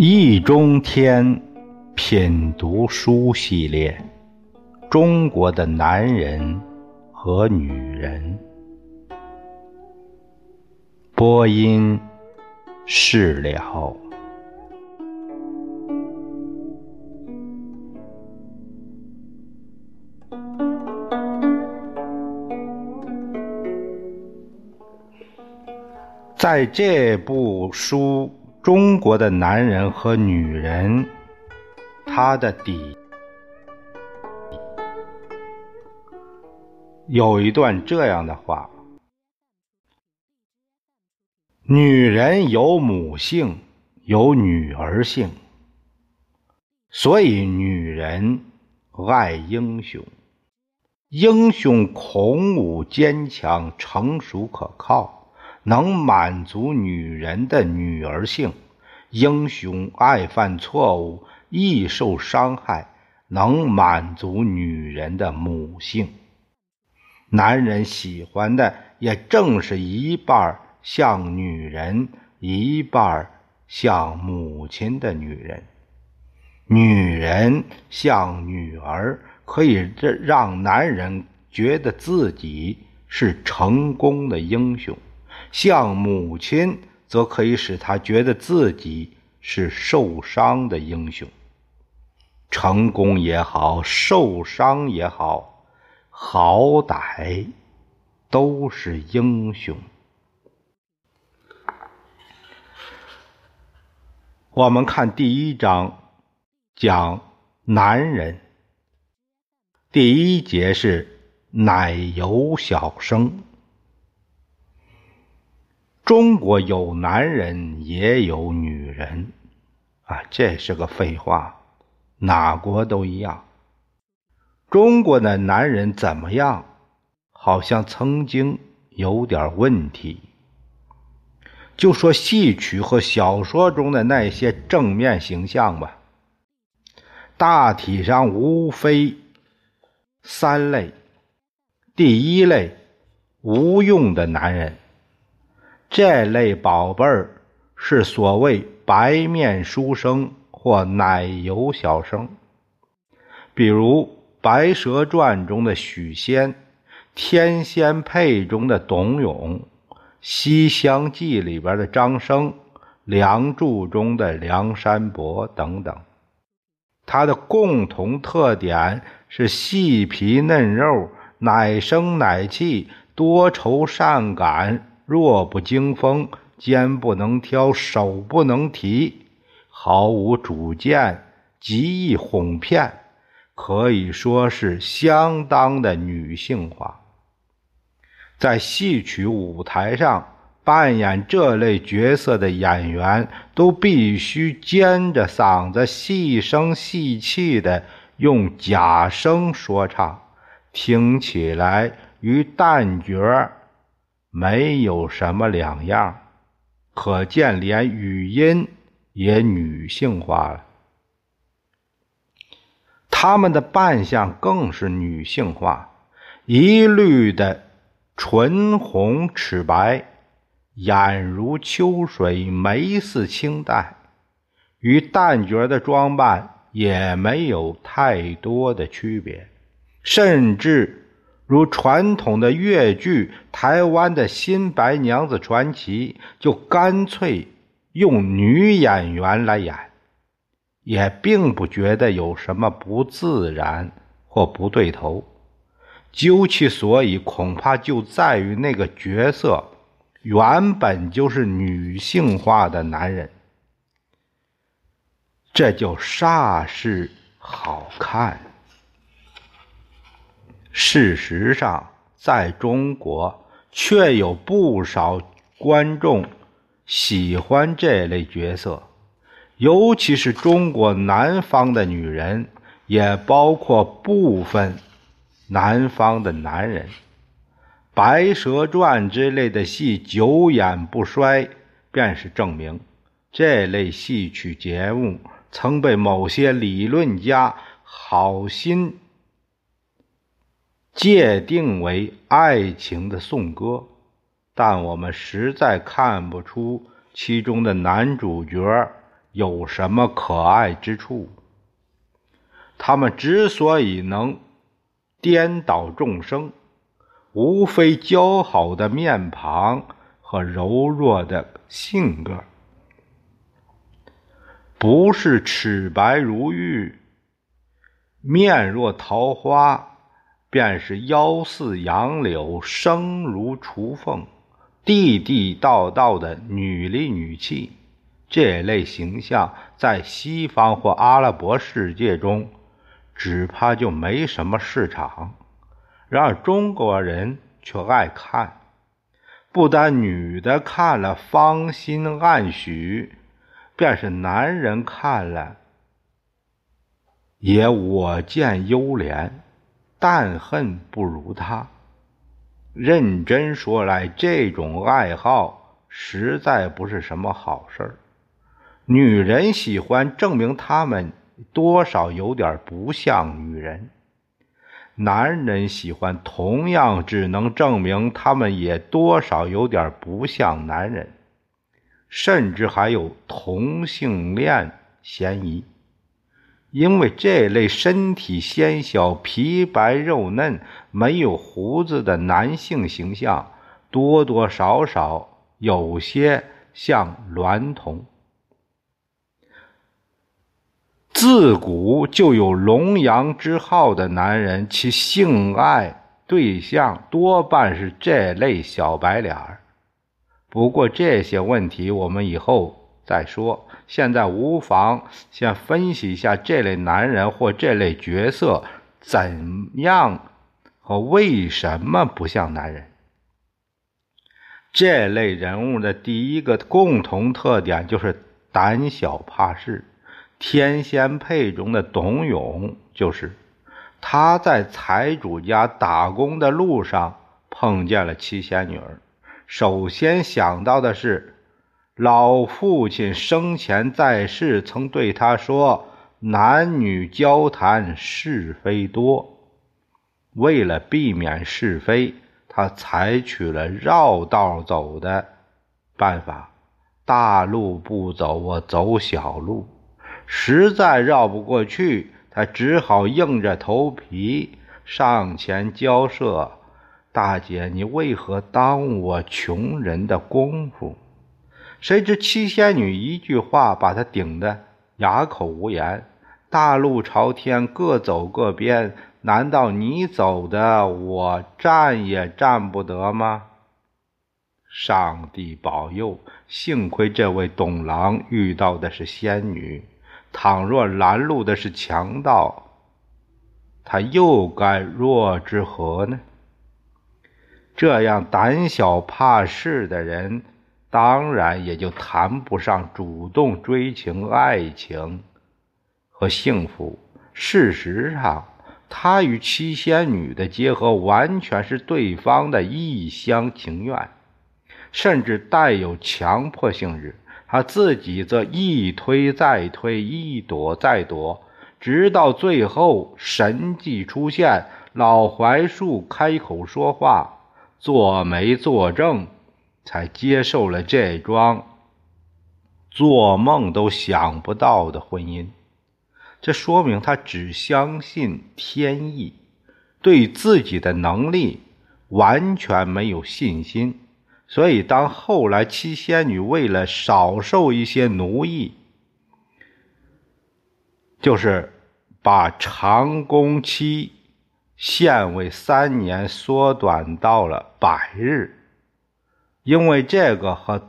易中天品读书系列：中国的男人和女人。播音：释了。在这部书。中国的男人和女人，他的底有一段这样的话：女人有母性，有女儿性，所以女人爱英雄。英雄孔武、坚强、成熟、可靠。能满足女人的女儿性，英雄爱犯错误，易受伤害，能满足女人的母性。男人喜欢的也正是一半像女人，一半像母亲的女人。女人像女儿，可以让男人觉得自己是成功的英雄。像母亲，则可以使他觉得自己是受伤的英雄。成功也好，受伤也好，好歹都是英雄。我们看第一章，讲男人。第一节是奶油小生。中国有男人也有女人，啊，这是个废话，哪国都一样。中国的男人怎么样？好像曾经有点问题。就说戏曲和小说中的那些正面形象吧，大体上无非三类：第一类，无用的男人。这类宝贝儿是所谓白面书生或奶油小生，比如《白蛇传》中的许仙，《天仙配》中的董永，《西厢记》里边的张生，《梁祝》中的梁山伯等等。他的共同特点是细皮嫩肉，奶声奶气，多愁善感。弱不禁风，肩不能挑，手不能提，毫无主见，极易哄骗，可以说是相当的女性化。在戏曲舞台上扮演这类角色的演员，都必须尖着嗓子，细声细气的用假声说唱，听起来与旦角没有什么两样，可见连语音也女性化了。他们的扮相更是女性化，一律的唇红齿白，眼如秋水，眉似清黛，与旦角的装扮也没有太多的区别，甚至。如传统的越剧，台湾的新白娘子传奇就干脆用女演员来演，也并不觉得有什么不自然或不对头。究其所以，恐怕就在于那个角色原本就是女性化的男人，这就煞是好看。事实上，在中国却有不少观众喜欢这类角色，尤其是中国南方的女人，也包括部分南方的男人。《白蛇传》之类的戏久演不衰，便是证明。这类戏曲节目曾被某些理论家好心界定为爱情的颂歌，但我们实在看不出其中的男主角有什么可爱之处。他们之所以能颠倒众生，无非姣好的面庞和柔弱的性格。不是齿白如玉、面若桃花，便是腰似杨柳、声如雏凤、地地道道的女里女气。这类形象在西方或阿拉伯世界中，只怕就没什么市场。然而中国人却爱看，不但女的看了芳心暗许。便是男人看了，也我见犹怜，但恨不如他。认真说来，这种爱好实在不是什么好事儿。女人喜欢证明他们多少有点不像女人，男人喜欢同样只能证明他们也多少有点不像男人。甚至还有同性恋嫌疑，因为这类身体纤小、皮白肉嫩、没有胡子的男性形象，多多少少有些像娈童。自古就有龙阳之好的男人，其性爱对象多半是这类小白脸儿。不过这些问题我们以后再说，现在无妨先分析一下这类男人或这类角色怎样和为什么不像男人。这类人物的第一个共同特点就是胆小怕事。天仙配中的董永就是他在财主家打工的路上碰见了七仙女儿。首先想到的是，老父亲生前在世曾对他说：“男女交谈是非多。”为了避免是非，他采取了绕道走的办法。大路不走，我走小路。实在绕不过去，他只好硬着头皮上前交涉。大姐，你为何耽误我穷人的功夫？谁知七仙女一句话把他顶得哑口无言。大路朝天，各走各边，难道你走的我站也站不得吗？上帝保佑！幸亏这位董郎遇到的是仙女，倘若拦路的是强盗，他又该若之何呢？这样胆小怕事的人，当然也就谈不上主动追求爱情和幸福。事实上，他与七仙女的结合完全是对方的一厢情愿，甚至带有强迫性质。他自己则一推再推，一躲再躲，直到最后神迹出现，老槐树开口说话。做媒作证，才接受了这桩做梦都想不到的婚姻。这说明他只相信天意，对自己的能力完全没有信心。所以，当后来七仙女为了少受一些奴役，就是把长工期。限为三年，缩短到了百日。因为这个和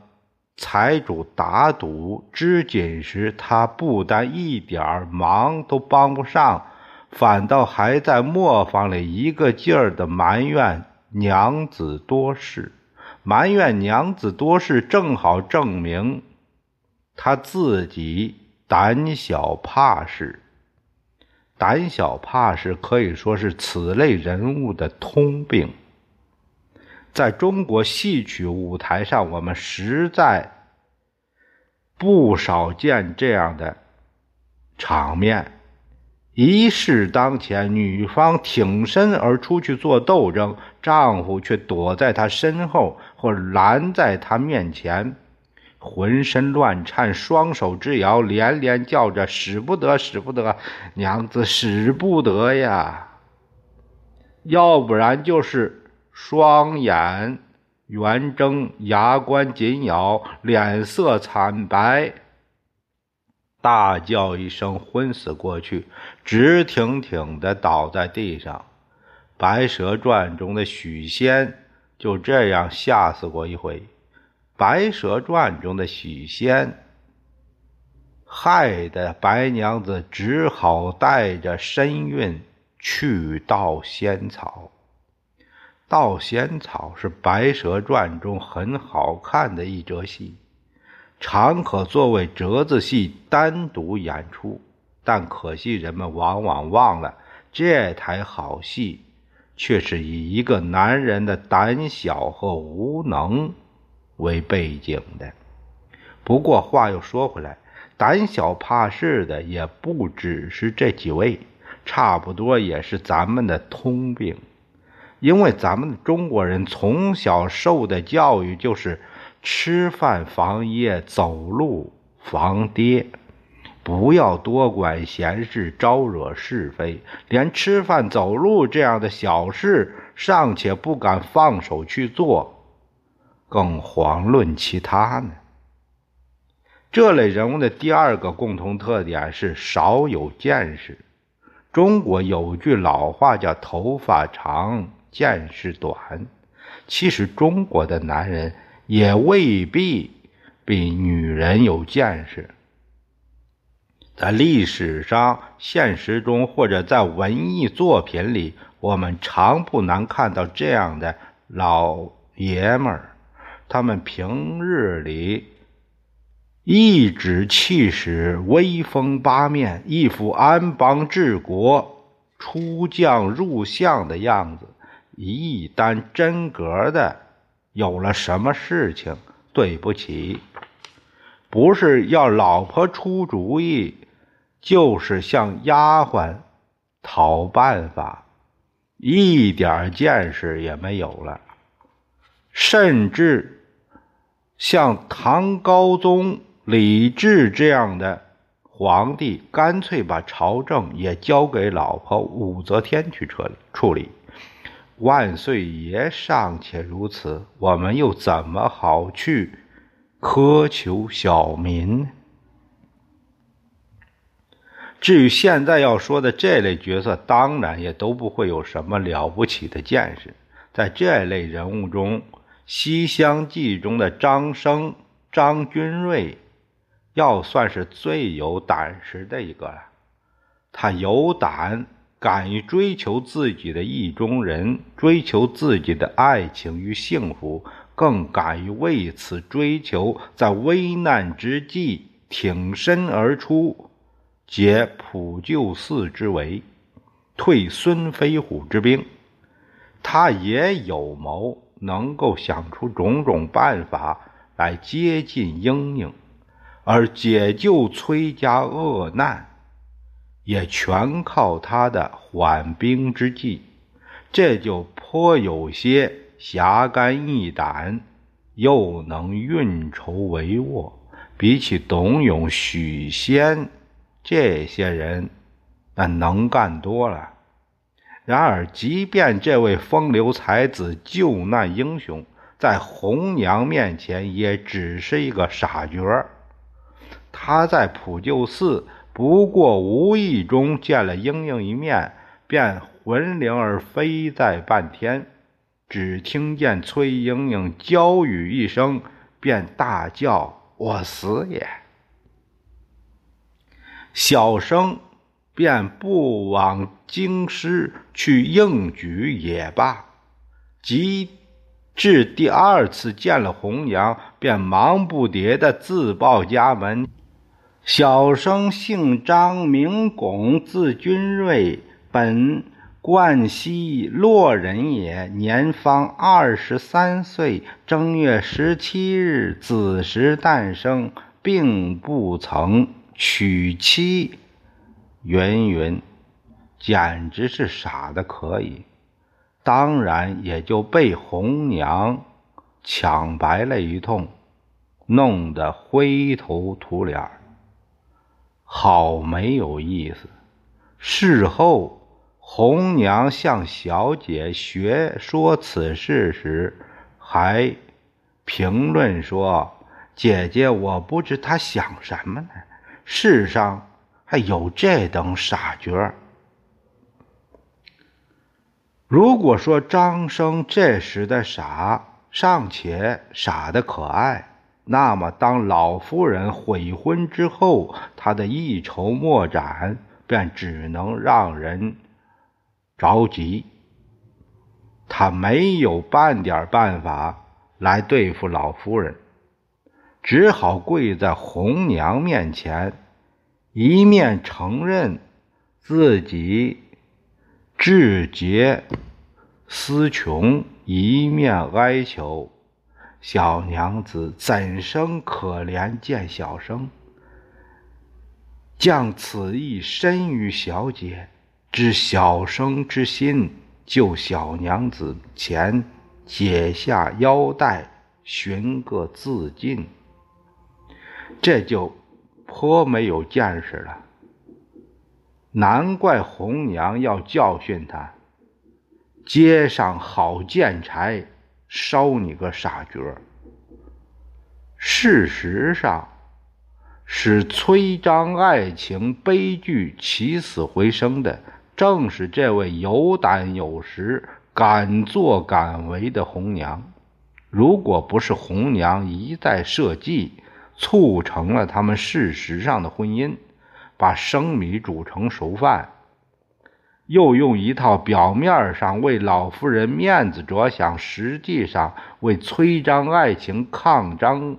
财主打赌织锦时，他不但一点忙都帮不上，反倒还在磨坊里一个劲儿的埋怨娘子多事。埋怨娘子多事，正好证明他自己胆小怕事。胆小怕事可以说是此类人物的通病。在中国戏曲舞台上，我们实在不少见这样的场面。一事当前，女方挺身而出去做斗争，丈夫却躲在她身后或拦在她面前，浑身乱颤，双手直摇，连连叫着：“使不得，使不得，娘子使不得呀！”要不然就是双眼圆睁，牙关紧咬，脸色惨白。大叫一声，昏死过去，直挺挺的倒在地上。《白蛇传》中的许仙就这样吓死过一回。《白蛇传》中的许仙，害得白娘子只好带着身孕去盗仙草。盗仙草是《白蛇传》中很好看的一折戏。常可作为折子戏单独演出，但可惜人们往往忘了，这台好戏却是以一个男人的胆小和无能为背景的。不过话又说回来，胆小怕事的也不只是这几位，差不多也是咱们的通病，因为咱们中国人从小受的教育就是。吃饭防噎，走路防跌，不要多管闲事，招惹是非。连吃饭走路这样的小事尚且不敢放手去做，更遑论其他呢？这类人物的第二个共同特点是少有见识。中国有句老话叫“头发长，见识短”。其实中国的男人。也未必比女人有见识。在历史上、现实中，或者在文艺作品里，我们常不难看到这样的老爷们儿。他们平日里颐指气使、威风八面，一副安邦治国、出将入相的样子，一旦真格的。有了什么事情，对不起，不是要老婆出主意，就是向丫鬟讨办法，一点见识也没有了。甚至像唐高宗李治这样的皇帝，干脆把朝政也交给老婆武则天去处理处理。万岁爷尚且如此，我们又怎么好去苛求小民？至于现在要说的这类角色，当然也都不会有什么了不起的见识。在这类人物中，《西厢记》中的张生、张君瑞，要算是最有胆识的一个了。他有胆。敢于追求自己的意中人，追求自己的爱情与幸福，更敢于为此追求，在危难之际挺身而出，解普救寺之围，退孙飞虎之兵。他也有谋，能够想出种种办法来接近英英，而解救崔家厄难。也全靠他的缓兵之计，这就颇有些侠肝义胆，又能运筹帷幄，比起董永、许仙这些人，那能干多了。然而，即便这位风流才子、救难英雄，在红娘面前也只是一个傻角儿他在普救寺。不过无意中见了莺莺一面，便魂灵儿飞在半天。只听见崔莺莺娇语一声，便大叫：“我死也！”小生便不往京师去应举也罢。及至第二次见了红娘，便忙不迭的自报家门。小生姓张，名拱，字君瑞，本冠西洛人也。年方二十三岁，正月十七日子时诞生，并不曾娶妻。云云，简直是傻的可以。当然也就被红娘抢白了一通，弄得灰头土脸好没有意思。事后，红娘向小姐学说此事时，还评论说：“姐姐，我不知她想什么呢。世上……”还有这等傻角儿如果说张生这时的傻尚且傻的可爱，那么当老夫人悔婚之后，他的一筹莫展，便只能让人着急。他没有半点办法来对付老夫人，只好跪在红娘面前。一面承认自己志节思穷，一面哀求小娘子怎生可怜见小生，将此意深于小姐，知小生之心，就小娘子前解下腰带，寻个自尽。这就。颇没有见识了，难怪红娘要教训他。街上好见柴，烧你个傻角！事实上，使崔张爱情悲剧起死回生的，正是这位有胆有识、敢作敢为的红娘。如果不是红娘一再设计，促成了他们事实上的婚姻，把生米煮成熟饭，又用一套表面上为老夫人面子着想，实际上为催张爱情抗张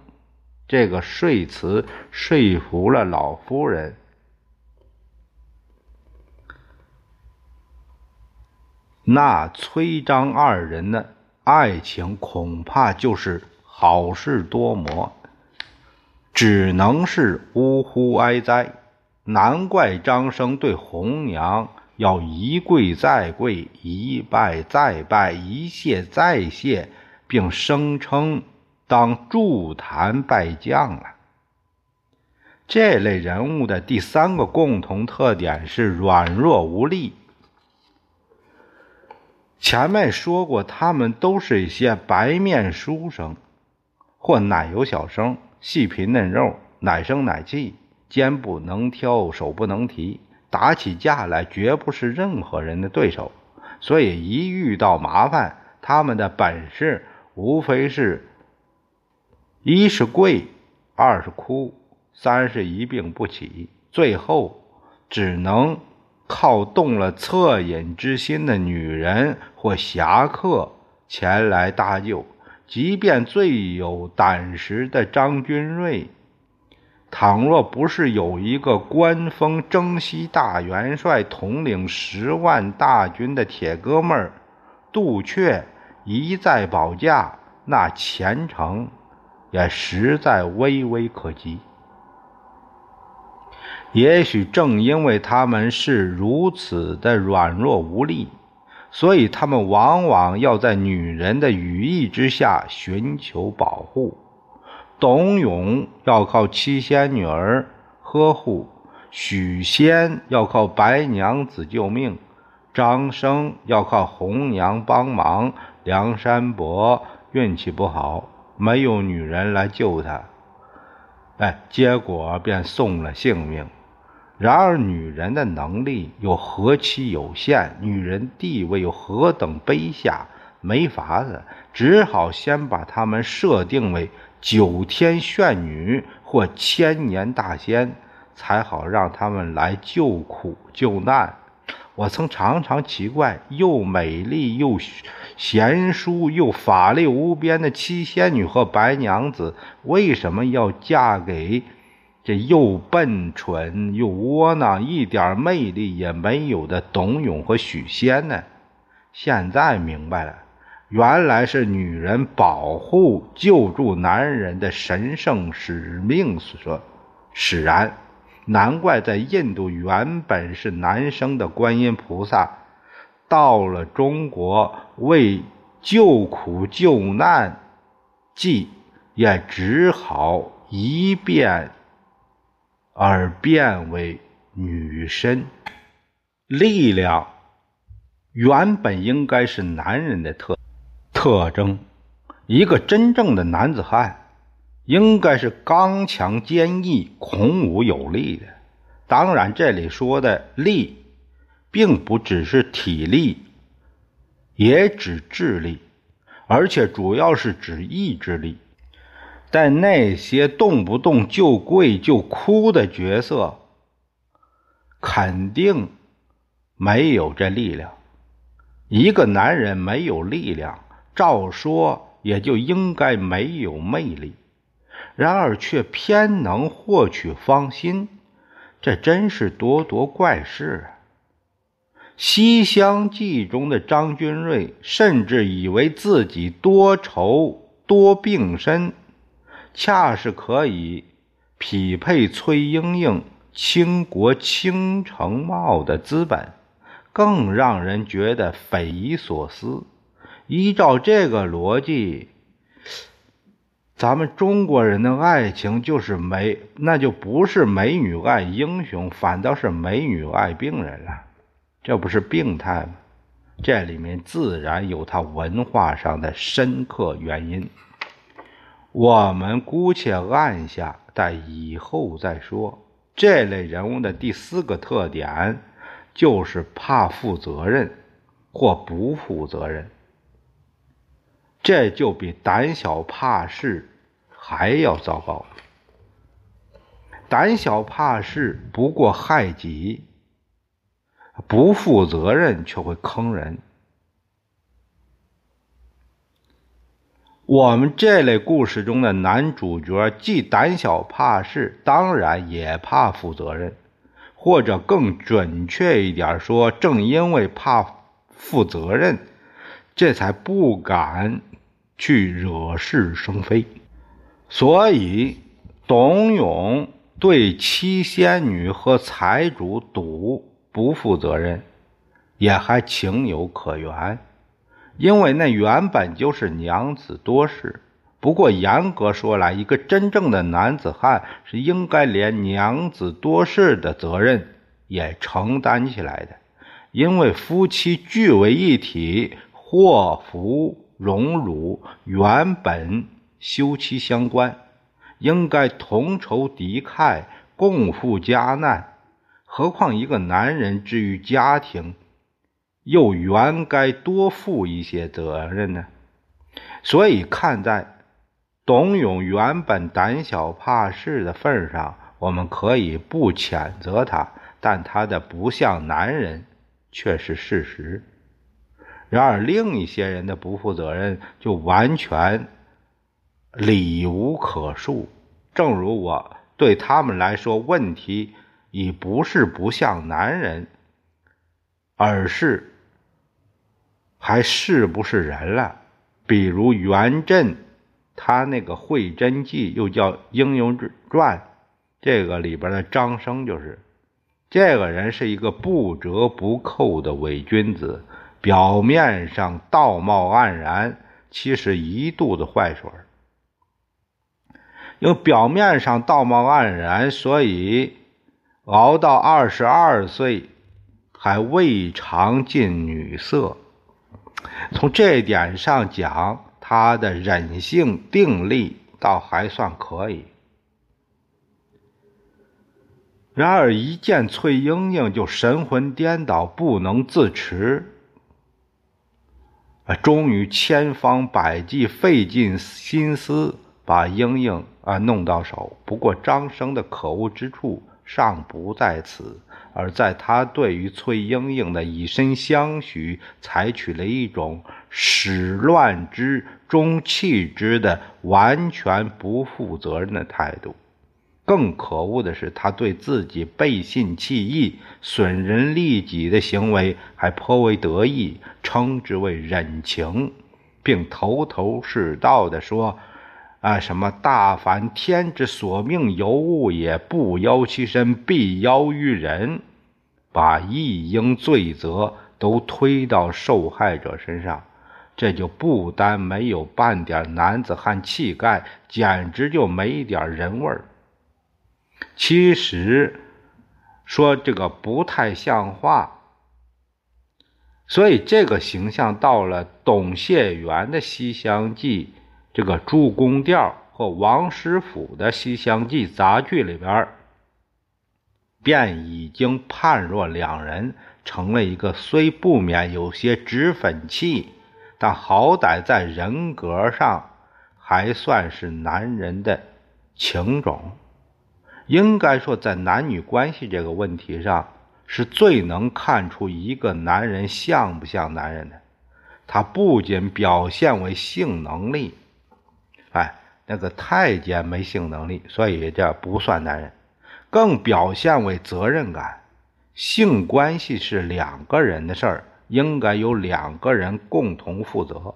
这个说辞说服了老夫人。那崔张二人的爱情恐怕就是好事多磨。只能是呜呼哀哉，难怪张生对红娘要一跪再跪，一拜再拜，一谢再谢，并声称当助坛拜将了。这类人物的第三个共同特点是软弱无力。前面说过，他们都是一些白面书生或奶油小生。细皮嫩肉，奶声奶气，肩不能挑，手不能提，打起架来绝不是任何人的对手。所以一遇到麻烦，他们的本事无非是：一是跪，二是哭，三是一病不起，最后只能靠动了恻隐之心的女人或侠客前来搭救。即便最有胆识的张君瑞，倘若不是有一个官封征西大元帅、统领十万大军的铁哥们儿杜阙一再保驾，那前程也实在微微可及。也许正因为他们是如此的软弱无力。所以，他们往往要在女人的羽翼之下寻求保护。董永要靠七仙女儿呵护，许仙要靠白娘子救命，张生要靠红娘帮忙。梁山伯运气不好，没有女人来救他，哎，结果便送了性命。然而，女人的能力又何其有限，女人地位又何等卑下，没法子，只好先把他们设定为九天玄女或千年大仙，才好让他们来救苦救难。我曾常常奇怪，又美丽又贤淑又法力无边的七仙女和白娘子，为什么要嫁给？这又笨蠢又窝囊，一点魅力也没有的董永和许仙呢？现在明白了，原来是女人保护、救助男人的神圣使命所使然。难怪在印度原本是男生的观音菩萨，到了中国为救苦救难即，也只好一变而变为女身。力量原本应该是男人的特特征，一个真正的男子汉。应该是刚强坚毅、孔武有力的。当然，这里说的力，并不只是体力，也指智力，而且主要是指意志力。但那些动不动就跪就哭的角色，肯定没有这力量。一个男人没有力量，照说也就应该没有魅力。然而却偏能获取芳心，这真是咄咄怪事啊！《西厢记》中的张君瑞甚至以为自己多愁多病身，恰是可以匹配崔莺莺倾国倾城貌的资本，更让人觉得匪夷所思。依照这个逻辑。咱们中国人的爱情就是美，那就不是美女爱英雄，反倒是美女爱病人了，这不是病态吗？这里面自然有它文化上的深刻原因，我们姑且按下，待以后再说。这类人物的第四个特点就是怕负责任或不负责任，这就比胆小怕事。还要糟糕，胆小怕事不过害己，不负责任却会坑人。我们这类故事中的男主角既胆小怕事，当然也怕负责任，或者更准确一点说，正因为怕负责任，这才不敢去惹是生非。所以，董永对七仙女和财主赌不负责任，也还情有可原，因为那原本就是娘子多事。不过，严格说来，一个真正的男子汉是应该连娘子多事的责任也承担起来的，因为夫妻聚为一体，祸福荣辱原本。休戚相关，应该同仇敌忾，共赴家难。何况一个男人之于家庭，又原该多负一些责任呢？所以，看在董永原本胆小怕事的份上，我们可以不谴责他，但他的不像男人却是事实。然而，另一些人的不负责任，就完全。理无可恕，正如我对他们来说，问题已不是不像男人，而是还是不是人了。比如元稹，他那个《会真记》又叫《英雄传》，这个里边的张生就是，这个人是一个不折不扣的伪君子，表面上道貌岸然，其实一肚子坏水。因为表面上道貌岸然，所以熬到二十二岁还未尝近女色。从这点上讲，他的忍性定力倒还算可以。然而一见翠莺莺就神魂颠倒，不能自持。终于千方百计，费尽心思。把莺莺啊弄到手，不过张生的可恶之处尚不在此，而在他对于崔莺莺的以身相许，采取了一种始乱之终弃之的完全不负责任的态度。更可恶的是，他对自己背信弃义、损人利己的行为还颇为得意，称之为忍情。并头头是道地说：“啊，什么大凡天之所命尤物也，不邀其身，必邀于人。”把一应罪责都推到受害者身上，这就不单没有半点男子汉气概，简直就没点人味儿。其实说这个不太像话。所以这个形象到了董解元的《西厢记》这个朱公调和王师傅的《西厢记》杂剧里边便已经判若两人，成了一个虽不免有些脂粉气，但好歹在人格上还算是男人的情种。应该说，在男女关系这个问题上，是最能看出一个男人像不像男人的。他不仅表现为性能力，哎，那个太监没性能力，所以这不算男人。更表现为责任感，性关系是两个人的事儿，应该由两个人共同负责。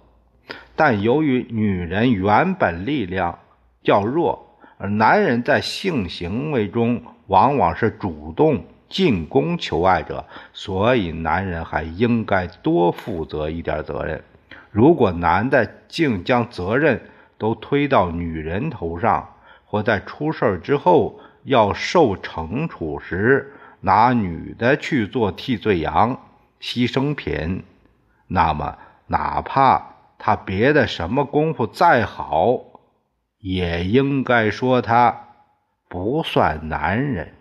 但由于女人原本力量较弱，而男人在性行为中往往是主动进攻求爱者，所以男人还应该多负责一点责任。如果男的竟将责任都推到女人头上，或在出事之后，要受惩处时，拿女的去做替罪羊、牺牲品，那么哪怕他别的什么功夫再好，也应该说他不算男人。